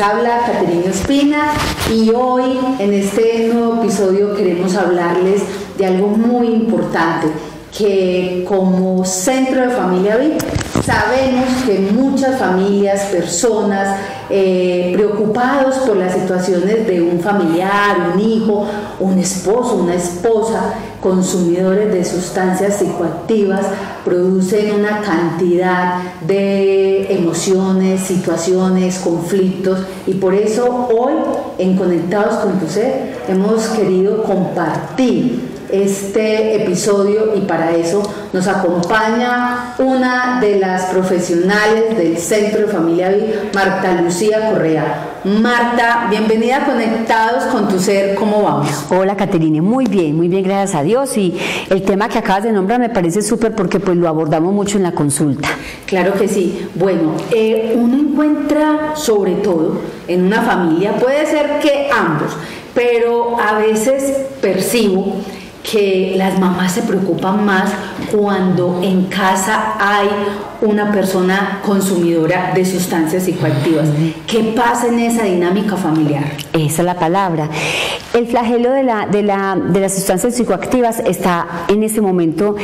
Habla Caterina Espina y hoy en este nuevo episodio queremos hablarles de algo muy importante que como centro de familia VIP sabemos que muchas familias, personas eh, preocupados por las situaciones de un familiar, un hijo, un esposo, una esposa, consumidores de sustancias psicoactivas, producen una cantidad de emociones, situaciones, conflictos y por eso hoy en Conectados con tu Ser hemos querido compartir este episodio y para eso nos acompaña una de las profesionales del Centro de Familia Marta Lucía Correa. Marta, bienvenida a Conectados con tu Ser, ¿cómo vamos? Hola Caterine, muy bien, muy bien, gracias a Dios y el tema que acabas de nombrar me parece súper porque pues lo abordamos mucho en la consulta. Claro que sí. Bueno, eh, uno encuentra sobre todo en una familia, puede ser que ambos, pero a veces percibo que las mamás se preocupan más cuando en casa hay una persona consumidora de sustancias psicoactivas. ¿Qué pasa en esa dinámica familiar? Esa es la palabra. El flagelo de, la, de, la, de las sustancias psicoactivas está en este momento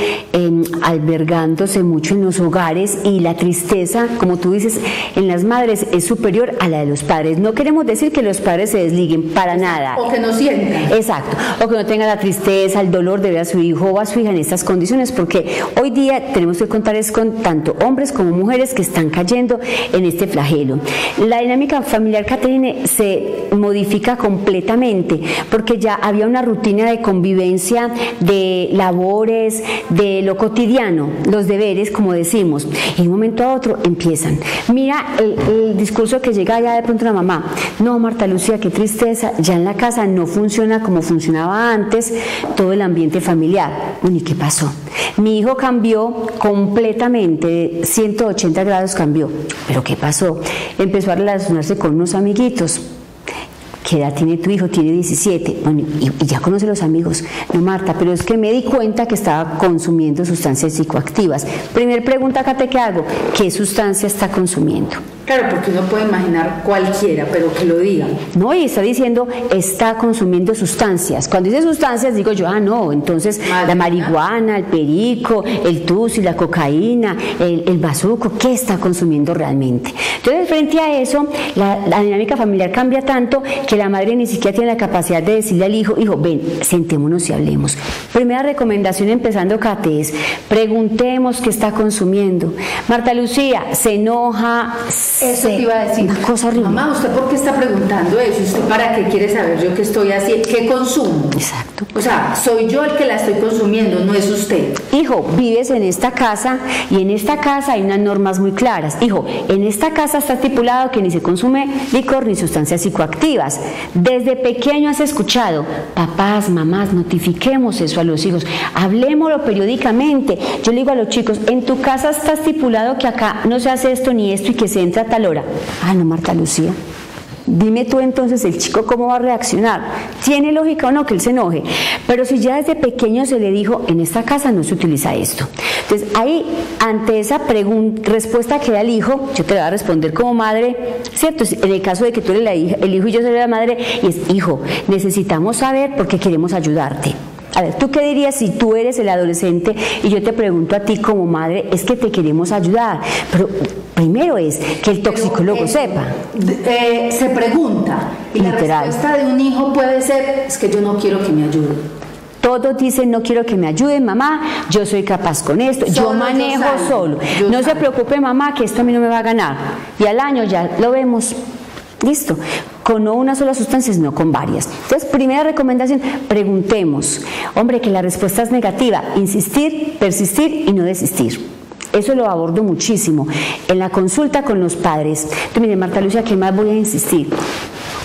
albergándose mucho en los hogares y la tristeza, como tú dices, en las madres es superior a la de los padres. No queremos decir que los padres se desliguen para nada. O que no sientan. Exacto. O que no tengan la tristeza, el dolor de ver a su hijo o a su hija en estas condiciones, porque hoy día tenemos que contar es con tanto hombres como mujeres que están cayendo en este flagelo. La dinámica familiar, Caterine, se modifica completamente porque ya había una rutina de convivencia, de labores, de lo cotidiano, los deberes, como decimos. Y de un momento a otro empiezan. Mira el, discurso que llega ya de pronto la mamá. No, Marta Lucía, qué tristeza, ya en la casa no funciona como funcionaba antes todo el ambiente familiar. Bueno, ¿y qué pasó? Mi hijo cambió completamente, de 180 grados cambió. ¿Pero qué pasó? Empezó a relacionarse con unos amiguitos ¿Qué edad tiene tu hijo? Tiene 17. Bueno, y, ya conoce los amigos. No, Marta, pero es que me di cuenta que estaba consumiendo sustancias psicoactivas. Primer pregunta que te hago, ¿qué sustancia está consumiendo? Claro, porque uno puede imaginar cualquiera, pero que lo diga. No, y está diciendo, está consumiendo sustancias. Cuando dice sustancias, digo yo, ah, no, entonces la marihuana, el perico, el tusi, la cocaína, el, el bazuco, ¿qué está consumiendo realmente? Entonces, frente a eso, la, dinámica familiar cambia tanto que la madre ni siquiera tiene la capacidad de decirle al hijo, hijo, ven, sentémonos y hablemos. Primera recomendación empezando, Kate, es preguntemos qué está consumiendo. Marta Lucía, se enoja, eso te iba a decir. Una cosa horrible. Mamá, ¿usted por qué está preguntando eso? ¿Usted para qué quiere saber yo qué estoy haciendo? ¿Qué consumo? Exacto. O sea, soy yo el que la estoy consumiendo, no es usted. Hijo, vives en esta casa y en esta casa hay unas normas muy claras. Hijo, en esta casa está estipulado que ni se consume licor ni sustancias psicoactivas. Desde pequeño has escuchado, papás, mamás, notifiquemos eso a los hijos, hablemoslo periódicamente. Yo le digo a los chicos, en tu casa está estipulado que acá no se hace esto ni esto y que se entra tal hora. Ah, no, Marta Lucía. Dime tú entonces el chico cómo va a reaccionar. ¿Tiene lógica o no que él se enoje? Pero si ya desde pequeño se le dijo, en esta casa no se utiliza esto. Entonces ahí, ante esa respuesta que da el hijo, yo te voy a responder como madre, ¿cierto? En el caso de que tú eres la hija, el hijo y yo soy la madre, y es, hijo, necesitamos saber porque queremos ayudarte. A ver, ¿tú qué dirías si tú eres el adolescente y yo te pregunto a ti como madre, es que te queremos ayudar? Pero primero es que el toxicólogo eh, sepa. Eh, se pregunta, y la respuesta de un hijo puede ser, es que yo no quiero que me ayude. Todos dicen, no quiero que me ayuden, mamá, yo soy capaz con esto, yo manejo solo. no se preocupe, mamá, que esto a mí no me va a ganar. Y al año ya lo vemos. Listo con no una sola sustancia, sino con varias. Entonces, primera recomendación, preguntemos. Hombre, que la respuesta es negativa, insistir, persistir y no desistir. Eso lo abordo muchísimo en la consulta con los padres. Entonces, mire, Marta Lucia, ¿qué más voy a insistir?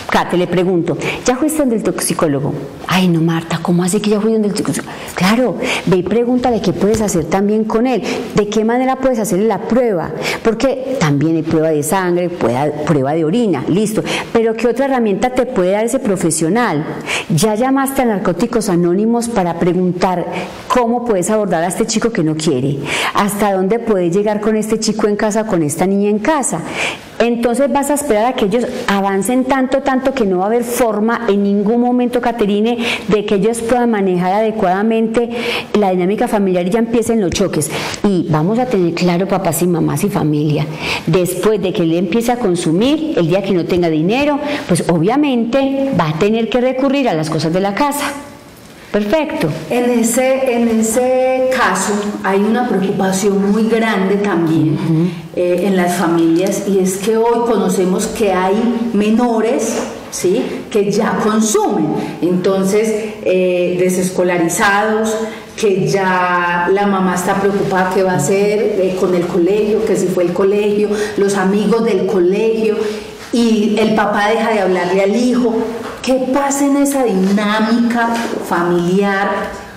Kate, le pregunto, ¿ya fuiste donde el toxicólogo? Ay, no, Marta, ¿cómo hace que ya fui donde el toxicólogo? Claro, ve y pregúntale qué puedes hacer también con él, de qué manera puedes hacerle la prueba, porque también hay prueba de sangre, prueba de orina, listo, pero ¿qué otra herramienta te puede dar ese profesional? Ya llamaste a Narcóticos Anónimos para preguntar cómo puedes abordar a este chico que no quiere, hasta dónde puedes llegar con este chico en casa, con esta niña en casa. Entonces vas a esperar a que ellos avancen tanto, tanto que no va a haber forma en ningún momento, Caterine, de que ellos puedan manejar adecuadamente la dinámica familiar y ya empiecen los choques. Y vamos a tener claro, papás y mamás y familia, después de que él empiece a consumir, el día que no tenga dinero, pues obviamente va a tener que recurrir a las cosas de la casa. Perfecto. En ese, en ese caso hay una preocupación muy grande también eh, en las familias y es que hoy conocemos que hay menores ¿sí? que ya consumen, entonces eh, desescolarizados, que ya la mamá está preocupada qué va a hacer eh, con el colegio, que si fue el colegio, los amigos del colegio y el papá deja de hablarle al hijo. ¿Qué pasa en esa dinámica familiar?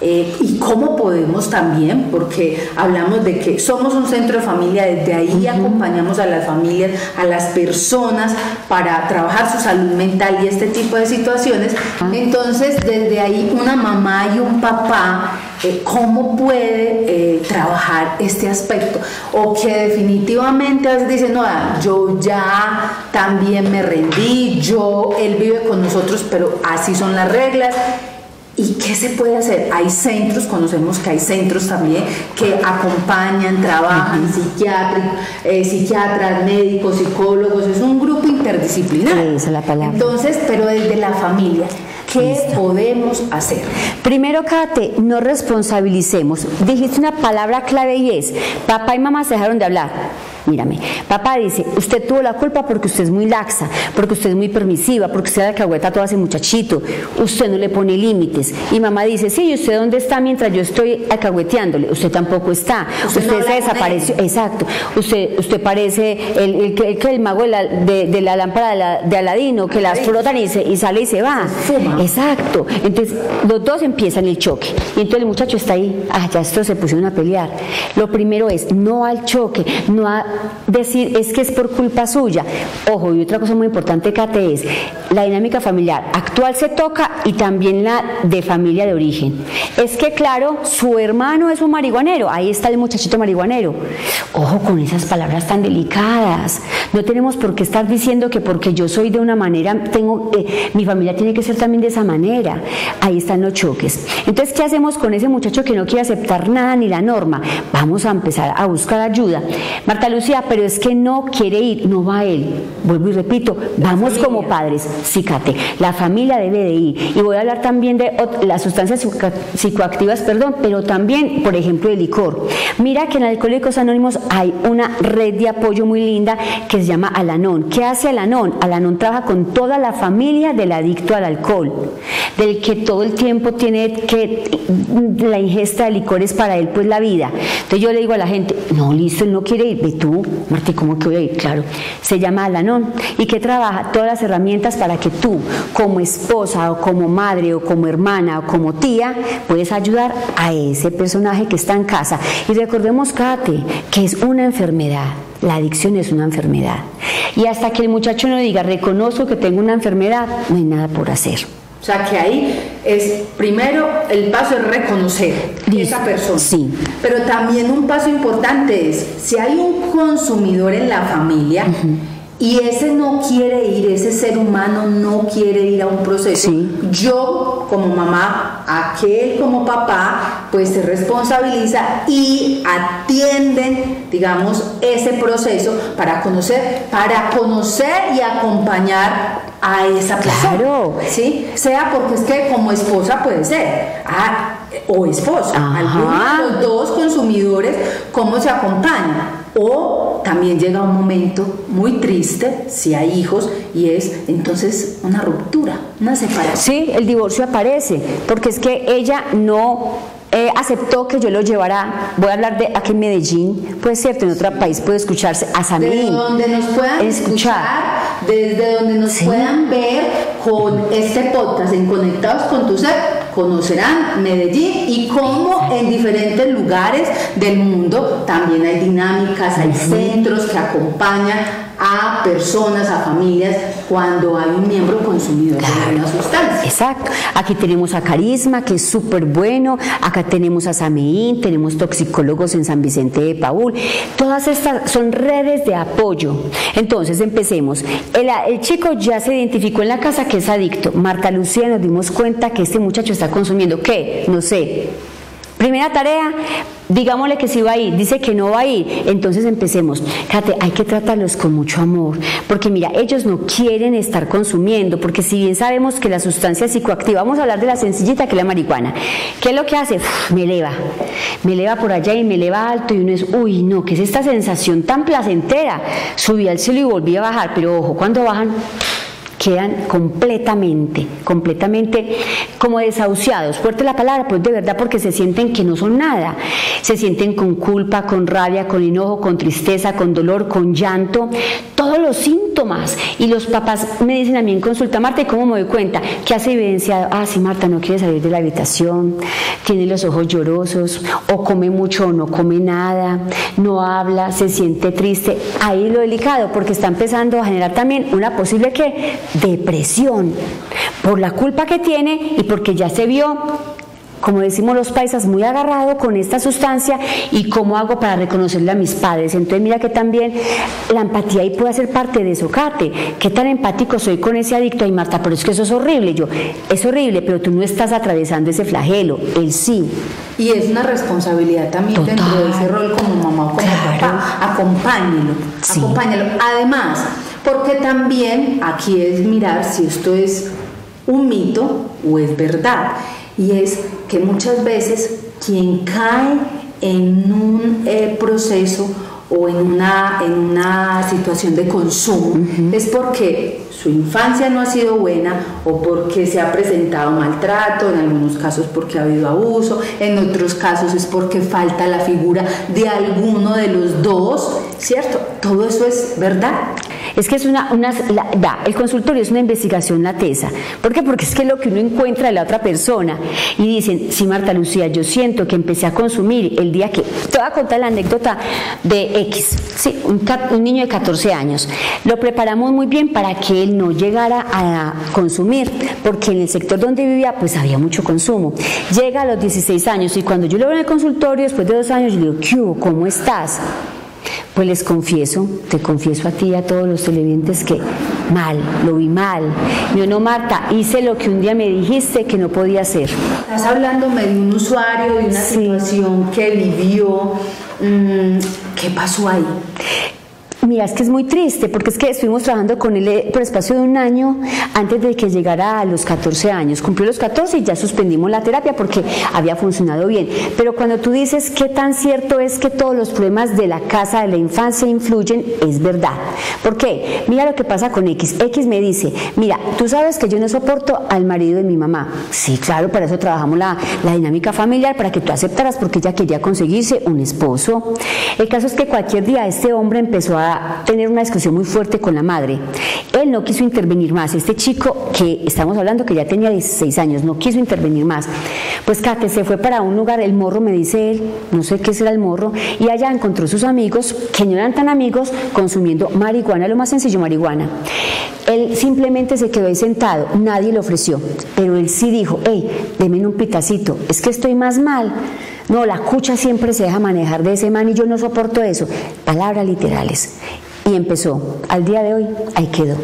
Eh, y cómo podemos también, porque hablamos de que somos un centro de familia, desde ahí acompañamos a las familias, a las personas para trabajar su salud mental y este tipo de situaciones. Entonces, desde ahí una mamá y un papá eh, cómo puede eh, trabajar este aspecto o que definitivamente a veces dicen, no, ah, yo ya también me rendí, yo, él vive con nosotros, pero así son las reglas. ¿Y qué se puede hacer? Hay centros, conocemos que hay centros también que acompañan, trabajan, eh, psiquiatras, médicos, psicólogos, es un grupo interdisciplinar. Esa es la palabra. Entonces, pero desde la familia, ¿Qué podemos hacer? Primero, Kate, no responsabilicemos. Dijiste una palabra clave y es, papá y mamá se dejaron de hablar. Mírame, papá dice, usted tuvo la culpa porque usted es muy laxa, porque usted es muy permisiva, porque usted alcahueta todo ese muchachito, usted no le pone límites. Y mamá dice, sí, ¿y usted dónde está mientras yo estoy alcahueteándole? Usted tampoco está, usted, se desapareció, exacto, usted, usted parece el, el, el, mago de la, de, la lámpara de, Aladino, que las frotan y, y sale y se va. Exacto, entonces los dos empiezan el choque. Y entonces el muchacho está ahí, ah, ya esto se pusieron a pelear. Lo primero es, no al choque, no a decir es que es por culpa suya. Ojo, y otra cosa muy importante, Kate, es la dinámica familiar actual se toca y también la de familia de origen. Es que, claro, su hermano es un marihuanero, ahí está el muchachito marihuanero. Ojo con esas palabras tan delicadas. No tenemos por qué estar diciendo que porque yo soy de una manera, tengo, eh, mi familia tiene que ser también de esa manera. Ahí están los choques. Entonces, ¿qué hacemos con ese muchacho que no quiere aceptar nada ni la norma? Vamos a empezar a buscar ayuda. Marta Lucía, pero es que no quiere ir, no va él. Vuelvo y repito, vamos como padres, cícate, la familia debe de ir. Y voy a hablar también de las sustancias psicoactivas, perdón, pero también, por ejemplo, el licor. Mira que en Alcohólicos Anónimos hay una red de apoyo muy linda que se llama Alanón. ¿Qué hace Alanón? Alanón trabaja con toda la familia del adicto al alcohol, del que todo el tiempo tiene que la ingesta de licores para él, pues la vida. Entonces yo le digo a la gente, no, listo, él no quiere ir, ve tú, Martín, ¿cómo que voy a ir? Claro, se llama Alanón y que trabaja todas las herramientas para que tú, como esposa o como madre o como hermana o como tía, puedes ayudar a ese personaje que está en casa. Y recordemos, Kate, que es una enfermedad. La adicción es una enfermedad. Y hasta que el muchacho no diga, reconozco que tengo una enfermedad, no hay nada por hacer. O sea que ahí es primero el paso es reconocer a esa persona. Sí. Pero también un paso importante es si hay un consumidor en la familia, y ese no quiere ir, ese ser humano no quiere ir a un proceso. Yo como mamá, aquel como papá, pues se responsabiliza y atienden, digamos, ese proceso para conocer, para conocer y acompañar a esa persona. Claro. ¿Sí? Sea porque es que como esposa puede ser. Ah, o esposa. Algunos de los dos consumidores, ¿cómo se acompañan? O también llega un momento muy triste, si hay hijos, y es entonces una ruptura, una separación. Sí, el divorcio aparece, porque es que ella no eh, aceptó que yo lo llevara, voy a hablar de aquí en Medellín, puede ser, en otro país puede escucharse a Samín. Desde donde nos puedan escuchar, desde donde nos puedan ver, con este podcast en Conectados con tu Ser conocerán Medellín y cómo en diferentes lugares del mundo también hay dinámicas, hay centros que acompañan a personas, a familias, cuando hay un miembro consumidor de una sustancia. Exacto. Aquí tenemos a Carisma, que es súper bueno. Acá tenemos a Sameín, tenemos toxicólogos en San Vicente de Paul. Todas estas son redes de apoyo. Entonces, empecemos. El, el chico ya se identificó en la casa que es adicto. Marta Lucía nos dimos cuenta que este muchacho está consumiendo. ¿Qué? No sé Primera tarea, digámosle que sí va a ir, dice que no va a ir, entonces empecemos. Fíjate, hay que tratarlos con mucho amor, porque mira, ellos no quieren estar consumiendo, porque si bien sabemos que la sustancia psicoactiva, vamos a hablar de la sencillita que es la marihuana, ¿qué es lo que hace? me eleva, me eleva por allá y me eleva alto y uno es, uy, no, ¿qué es esta sensación tan placentera? Subí al cielo y volví a bajar, pero ojo, cuando bajan, quedan completamente, completamente como desahuciados. Fuerte la palabra, pues de verdad porque se sienten que no son nada. Se sienten con culpa, con rabia, con enojo, con tristeza, con dolor, con llanto, todos los síntomas. Y los papás me dicen a mí en consulta, Marta, ¿y cómo me doy cuenta? ¿Qué has evidenciado? Ah, sí, Marta, no quiere salir de la habitación, tiene los ojos llorosos, o come mucho o no come nada, no habla, se siente triste. Ahí lo delicado, porque está empezando a generar también una posible depresión por la culpa que tiene y porque ya se vio como decimos los paisas, muy agarrado con esta sustancia y cómo hago para reconocerle a mis padres. Entonces mira que también la empatía ahí puede ser parte de eso, Kate. ¿Qué tan empático soy con ese adicto? Ay, Marta, pero es que eso es horrible. Yo, es horrible, pero tú no estás atravesando ese flagelo, él sí. Y es una responsabilidad también dentro de ese rol como mamá o como papá. Acompáñelo, acompáñalo. Además, porque también aquí es mirar si esto es un mito o es verdad. Y es que muchas veces quien cae en un eh, proceso o en una, en una situación de consumo es porque su infancia no ha sido buena o porque se ha presentado maltrato, en algunos casos porque ha habido abuso, en otros casos es porque falta la figura de alguno de los dos, ¿cierto? Todo eso es verdad. Es que es una, una da, el consultorio es una investigación la tesa. ¿Por qué? Porque es que lo que uno encuentra de la otra persona y dicen, sí, Marta Lucía, yo siento que empecé a consumir el día que, te voy a contar la anécdota de X, sí, un, niño de 14 años. Lo preparamos muy bien para que él no llegara a consumir, porque en el sector donde vivía pues había mucho consumo. Llega a los 16 años y cuando yo lo veo en el consultorio, después de dos años, yo le digo. ¿Cómo estás? Pues les confieso, te confieso a ti y a todos los televidentes que mal, lo vi mal. Yo no, Marta, hice lo que un día me dijiste que no podía hacer. Estás hablándome de un usuario, de una situación que vivió. Mm, ¿Qué pasó ahí? Mira, es que es muy triste porque es que estuvimos trabajando con él eh, por espacio de un año antes de que llegara a los 14 años. Cumplió los 14 y ya suspendimos la terapia porque había funcionado bien. Pero cuando tú dices qué tan cierto es que todos los problemas de la casa, de la infancia influyen, es verdad. ¿Por qué? Mira lo que pasa con X. X me dice, mira, tú sabes que yo no soporto al marido de mi mamá. Sí, claro, para eso trabajamos la, la dinámica familiar, para que tú aceptaras porque ella quería conseguirse un esposo. El caso es que cualquier día este hombre empezó a tener una discusión muy fuerte con la madre. Él no quiso intervenir más. Este chico que estamos hablando que ya tenía 16 años, no quiso intervenir más. Pues Kate se fue para un lugar, el morro me dice él, no sé qué será el morro, y allá encontró sus amigos, que no eran tan amigos, consumiendo marihuana, lo más sencillo, marihuana. Él simplemente se quedó ahí sentado, nadie le ofreció, pero él sí dijo, hey, deme un pitacito, es que estoy más mal. No, la cucha siempre se deja manejar de ese man y yo no soporto eso. Palabras literales. Y empezó. Al día de hoy, ahí quedó.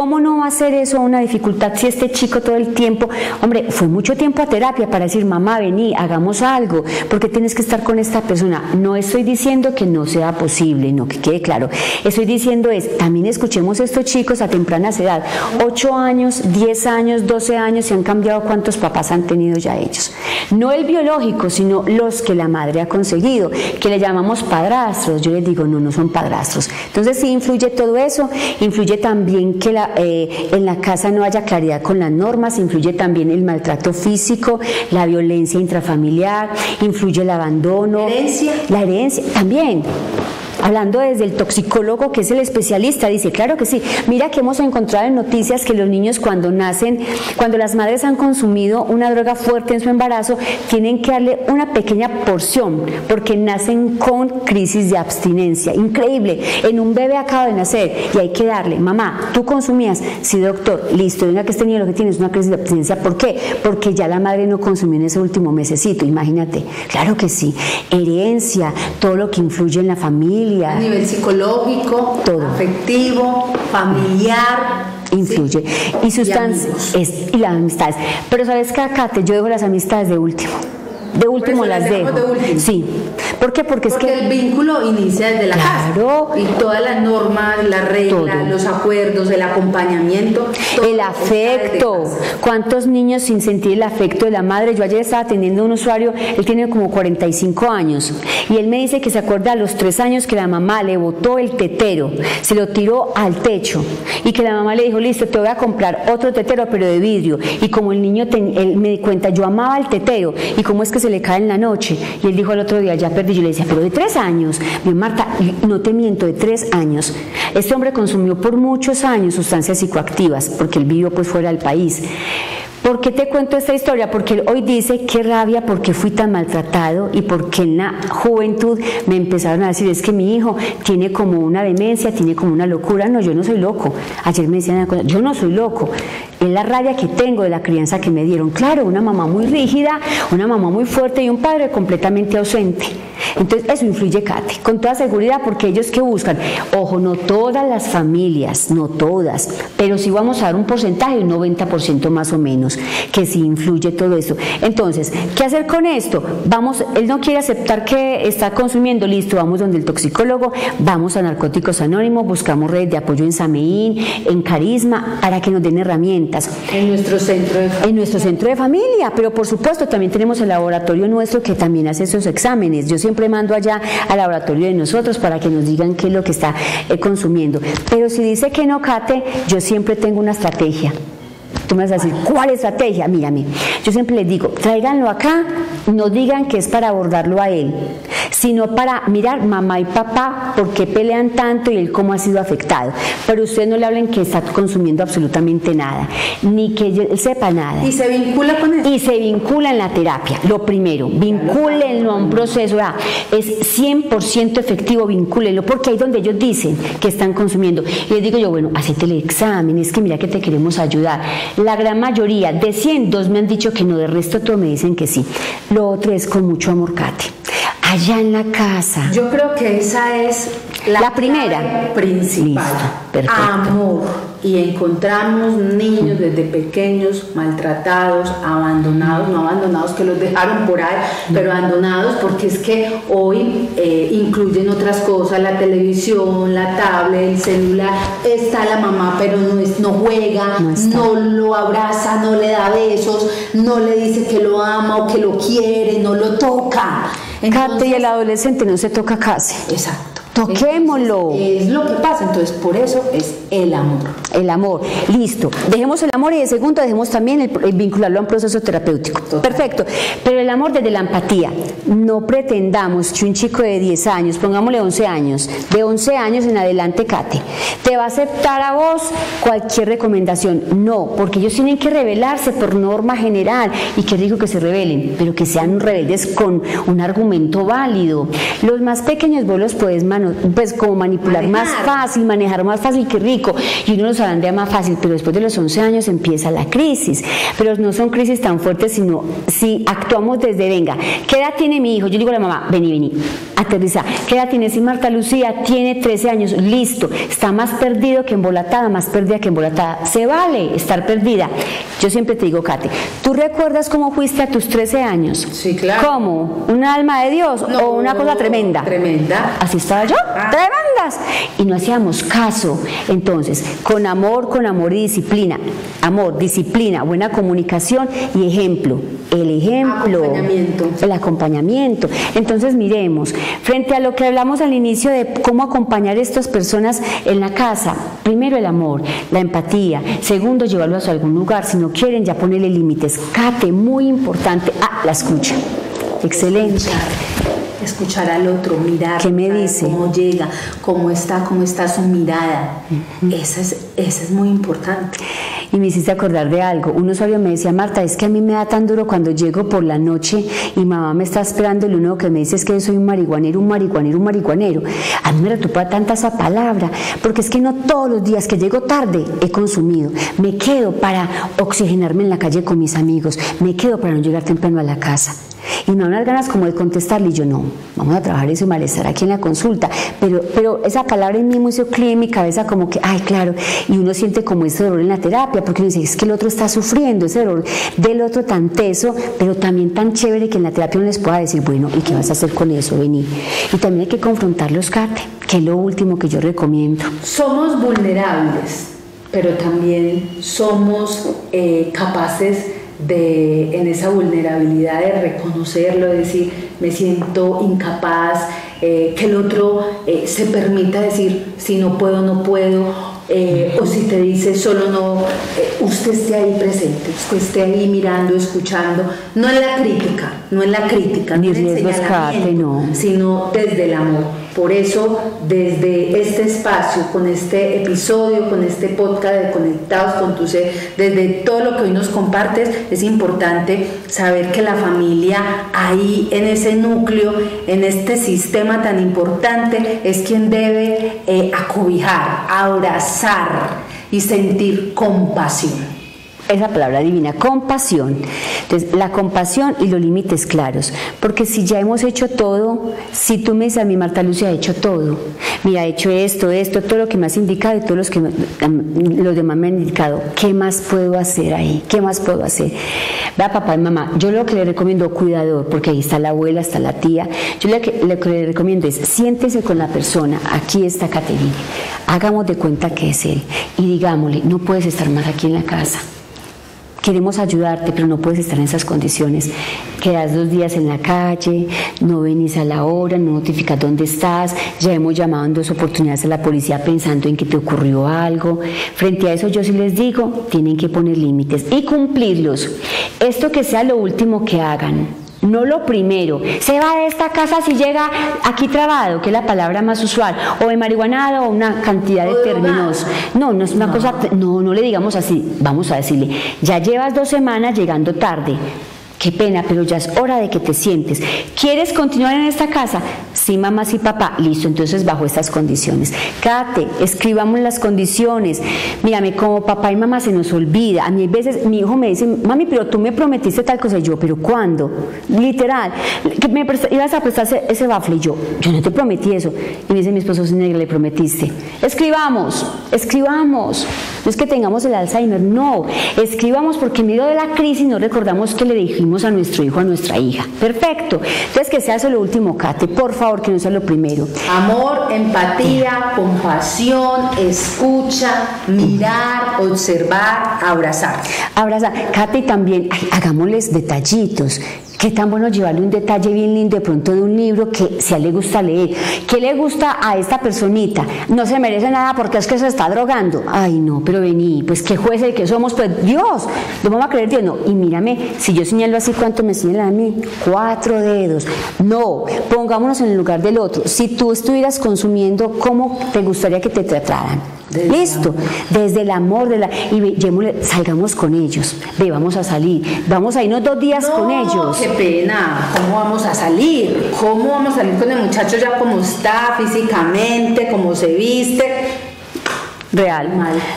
¿Cómo no va a ser eso una dificultad si este chico todo el tiempo, hombre, fue mucho tiempo a terapia para decir, mamá, vení, hagamos algo, porque tienes que estar con esta persona? No estoy diciendo que no sea posible, no, que quede claro. Estoy diciendo es, también escuchemos a estos chicos a temprana edad, 8 años, 10 años, 12 años, y han cambiado cuántos papás han tenido ya ellos. No el biológico, sino los que la madre ha conseguido, que le llamamos padrastros. Yo les digo, no, no son padrastros. Entonces sí influye todo eso, influye también que la eh, en la casa no haya claridad con las normas, influye también el maltrato físico, la violencia intrafamiliar, influye el abandono. ¿La herencia? La herencia también. Hablando desde el toxicólogo que es el especialista, dice, claro que sí, mira que hemos encontrado en noticias que los niños cuando nacen, cuando las madres han consumido una droga fuerte en su embarazo, tienen que darle una pequeña porción porque nacen con crisis de abstinencia. Increíble, en un bebé acaba de nacer y hay que darle, mamá, ¿tú consumías? Sí, doctor, listo, venga que este niño lo que tiene es una crisis de abstinencia. ¿Por qué? Porque ya la madre no consumió en ese último mesecito, imagínate. Claro que sí, herencia, todo lo que influye en la familia. A nivel psicológico, todo. afectivo, familiar influye. Y sustancias y, y las amistades. Pero sabes que acá te yo dejo las amistades de último. De último las dejo. Sí. ¿Por qué? Porque, es que el vínculo inicia desde la claro, casa. Y todas las normas, las reglas, los acuerdos, el acompañamiento. El afecto. ¿Cuántos niños sin sentir el afecto de la madre? Yo ayer estaba atendiendo a un usuario, él tiene como 45 años, y él me dice que se acuerda a los tres años que la mamá le botó el tetero, se lo tiró al techo, y que la mamá le dijo, listo, te voy a comprar otro tetero, pero de vidrio. Y como el niño, él me di cuenta, yo amaba el tetero, y cómo es que se le cae en la noche. Y él dijo el otro día, ya perdí yo le decía, pero de tres años, mi Marta, no te miento, de tres años. Este hombre consumió por muchos años sustancias psicoactivas, porque él vivió pues fuera del país. ¿Por qué te cuento esta historia? Porque hoy dice, qué rabia porque fui tan maltratado y porque en la juventud me empezaron a decir, es que mi hijo tiene como una demencia, tiene como una locura. No, yo no soy loco. Ayer me decían, yo no soy loco es la rabia que tengo de la crianza que me dieron. Claro, una mamá muy rígida, una mamá muy fuerte y un padre completamente ausente. Entonces, eso influye, Kate, con toda seguridad, porque ellos que buscan, ojo, no todas las familias, no todas, pero sí vamos a dar un porcentaje, un 90% más o menos, que sí influye todo eso. Entonces, ¿qué hacer con esto? Vamos, él no quiere aceptar que está consumiendo, listo, vamos donde el toxicólogo, vamos a Narcóticos Anónimos, buscamos redes de apoyo en Sameín, en Carisma, para que nos den herramientas en nuestro centro de familia. En nuestro centro de familia, pero por supuesto también tenemos el laboratorio nuestro que también hace esos exámenes. Yo siempre mando allá al laboratorio de nosotros para que nos digan qué es lo que está eh, consumiendo. Pero si dice que no cate, yo siempre tengo una estrategia. Tú me vas a decir, ¿cuál estrategia? Mírame, yo siempre les digo, tráiganlo acá, no digan que es para abordarlo a él, sino para mirar mamá y papá por qué pelean tanto y él cómo ha sido afectado. Pero ustedes no le hablen que está consumiendo absolutamente nada, ni que él sepa nada. ¿Y se vincula con él? Y se vincula en la terapia, lo primero, vincúlenlo a un proceso, es 100% efectivo, vincúlenlo, porque ahí donde ellos dicen que están consumiendo. Y les digo yo, bueno, hacete el examen, es que mira que te queremos ayudar la gran mayoría, de 100, dos me han dicho que no, de resto todos me dicen que sí. Lo otro es con mucho amor, Kate. Allá en la casa. Yo creo que esa es la, primera principal. Amor. Y encontramos niños desde pequeños maltratados, abandonados, no abandonados que los dejaron por ahí, pero abandonados porque es que hoy eh, incluyen otras cosas, la televisión, la tablet, el celular. Está la mamá, pero no, es, no juega, no, lo abraza, no le da besos, no le dice que lo ama o que lo quiere, no lo toca. Entonces, y el adolescente no se toca casi. Exacto. Toquémoslo. Es lo que pasa, entonces por eso es el amor. El amor, listo. Dejemos el amor y de segundo dejemos también el, vincularlo a un proceso terapéutico. Perfecto. Pero el amor desde la empatía. No pretendamos que un chico de 10 años, pongámosle 11 años, de 11 años en adelante, Cate, te va a aceptar a vos cualquier recomendación. No, porque ellos tienen que rebelarse por norma general. Y qué digo que se rebelen, pero que sean rebeldes con un argumento válido. Los más pequeños vos los puedes pues como manipular más fácil, manejar más fácil que rico. Y uno los de más fácil, pero después de los 11 años empieza la crisis. Pero no son crisis tan fuertes, sino si actuamos desde, venga, ¿qué edad tiene mi hijo? Yo digo a la mamá, vení, vení, aterriza. ¿Qué edad tiene? Si Marta Lucía tiene 13 años, listo, está más perdido que embolatada, más perdida que embolatada. Se vale estar perdida. Yo siempre te digo, Kate, ¿tú recuerdas cómo fuiste a tus 13 años? Sí, claro. ¿Cómo? ¿Un alma de Dios o una cosa tremenda? Tremenda. Así estaba yo, ah. tremendas. Y no hacíamos caso. Entonces, con amor, con amor y disciplina. Amor, disciplina, buena comunicación y ejemplo. El ejemplo. Acompañamiento. El acompañamiento. Entonces, miremos, frente a lo que hablamos al inicio de cómo acompañar a estas personas en la casa, primero el amor, la empatía. Segundo, llevarlos a algún lugar. Si no quieren, ya ponerle límites. Cate, muy importante. Ah, la escucha. Excelente escuchar al otro, mirar ¿Qué me dice? cómo llega, cómo está, cómo está su mirada. Esa es, esa es muy importante. Y me hiciste acordar de algo. Un usuario me decía, Marta, es que a mí me da tan duro cuando llego por la noche y mamá me está esperando y lo único que me dice es que yo soy un marihuanero, un marihuanero, un marihuanero. A mí me retupa tanta esa palabra, porque es que no todos los días que llego tarde he consumido. Me quedo para oxigenarme en la calle con mis amigos, me quedo para no llegar temprano a la casa. Y me dan unas ganas como de contestarle y yo no, vamos a trabajar ese malestar aquí en la consulta. Pero, pero esa palabra en mí hizo clic en mi cabeza como que, ay, claro, y uno siente como ese dolor en la terapia, porque uno dice, es que el otro está sufriendo, ese dolor del otro tan teso, pero también tan chévere que en la terapia uno les pueda decir, bueno, ¿y qué vas a hacer con eso? Vení. Y también hay que confrontarlos, Kate, que es lo último que yo recomiendo. Somos vulnerables, pero también somos eh, capaces de, en esa vulnerabilidad de reconocerlo, de decir, me siento incapaz, eh, que el otro eh, se permita decir, si no puedo, no puedo, eh, o si te dice solo no, usted esté ahí presente, usted esté ahí mirando, escuchando, no en la crítica, no en la crítica, Ni no en el señalamiento, no. sino desde el amor. Por eso, desde este espacio, con este episodio, con este podcast de Conectados con tu Ser, desde todo lo que hoy nos compartes, es importante saber que la familia ahí en ese núcleo, en este sistema tan importante, es quien debe eh, acobijar, abrazar y sentir compasión esa palabra divina, compasión. Entonces, la compasión y los límites claros. Porque si ya hemos hecho todo, si tú me dices a mi Marta Lucia, ha hecho todo. Mira, he hecho esto, esto, todo lo que me has indicado y todos los que los demás me han indicado. ¿Qué más puedo hacer ahí? ¿Qué más puedo hacer? Vea, papá y mamá, yo lo que le recomiendo, cuidador, porque ahí está la abuela, está la tía. Yo lo que, lo que le recomiendo es, siéntese con la persona. Aquí está Caterina. Hagamos de cuenta que es él. Y digámosle, no puedes estar más aquí en la casa queremos ayudarte, pero no puedes estar en esas condiciones. Quedas dos días en la calle, no venís a la hora, no notificas dónde estás, ya hemos llamado en dos oportunidades a la policía pensando en que te ocurrió algo. Frente a eso yo sí les digo, tienen que poner límites y cumplirlos. Esto que sea lo último que hagan. No lo primero. Se va de esta casa si llega aquí trabado, que es la palabra más usual, o de marihuanado o una cantidad de términos. No, no es una cosa, no, no le digamos así. Vamos a decirle, ya llevas dos semanas llegando tarde. Qué pena, pero ya es hora de que te sientes. ¿Quieres continuar en esta casa? Sí, mamá, sí, papá. Listo, entonces bajo estas condiciones. Kate, escribamos las condiciones. Mírame, como papá y mamá se nos olvida. A mí a veces mi hijo me dice, mami, pero tú me prometiste tal cosa. Y yo, ¿pero cuándo? Literal. Que me ibas a prestar ese, bafle. Y yo, yo no te prometí eso. Y me dice mi esposo, le prometiste. Escribamos, escribamos. No es que tengamos el Alzheimer, no. Escribamos porque en medio de la crisis no recordamos que le dijimos a nuestro hijo, a nuestra hija. Perfecto. Entonces, que sea eso lo último, Kate, por favor, que no sea lo primero. Amor, empatía, compasión, escucha, mirar, observar, abrazar. Abrazar. Kate, también, ay, hagámosles detallitos. Qué tan bueno llevarle un detalle bien lindo de pronto de un libro que si a él le gusta leer. ¿Qué le gusta a esta personita? No se merece nada porque es que se está drogando. Ay, no, pero vení, pues qué juez que somos, pues Dios, no vamos a creer Dios. No, y mírame, si yo señalo así, ¿cuánto me señala a mí? Cuatro dedos. No, pongámonos en el lugar del otro. Si tú estuvieras consumiendo, ¿cómo te gustaría que te trataran? Desde Listo, desde el amor de la y salgamos con ellos, ve, vamos a salir, vamos a irnos dos días con ellos. Qué pena. ¿Cómo vamos a salir? ¿Cómo vamos a salir con el muchacho ya como está físicamente, cómo se viste? Real,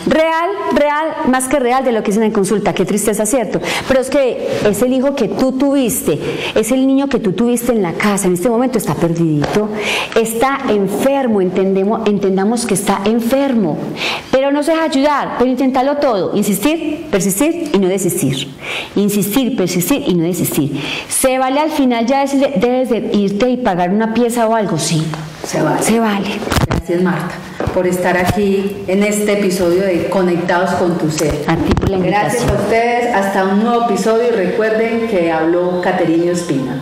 real, real, más que real de lo que dicen en consulta, qué tristeza, ¿cierto? Pero es que es el hijo que tú tuviste, es el niño que tú tuviste en la casa, en este momento está perdidito, está enfermo, entendemos, entendamos que está enfermo, pero no se deja ayudar, pero intentarlo todo, insistir, persistir y no desistir, insistir, persistir y no desistir. ¿Se vale al final ya decirle, debes de irte y pagar una pieza o algo? Sí, Se vale. se vale. Gracias Marta por estar aquí en este episodio de Conectados con tu ser. A ti por la Gracias a ustedes. Hasta un nuevo episodio y recuerden que habló Caterina Espina.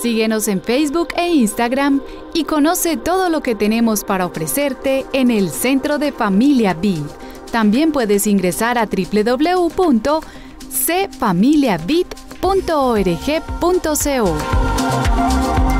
Síguenos en Facebook e Instagram y conoce todo lo que tenemos para ofrecerte en el Centro de Familia Vid. También puedes ingresar a www.cfamiliavid.org.co.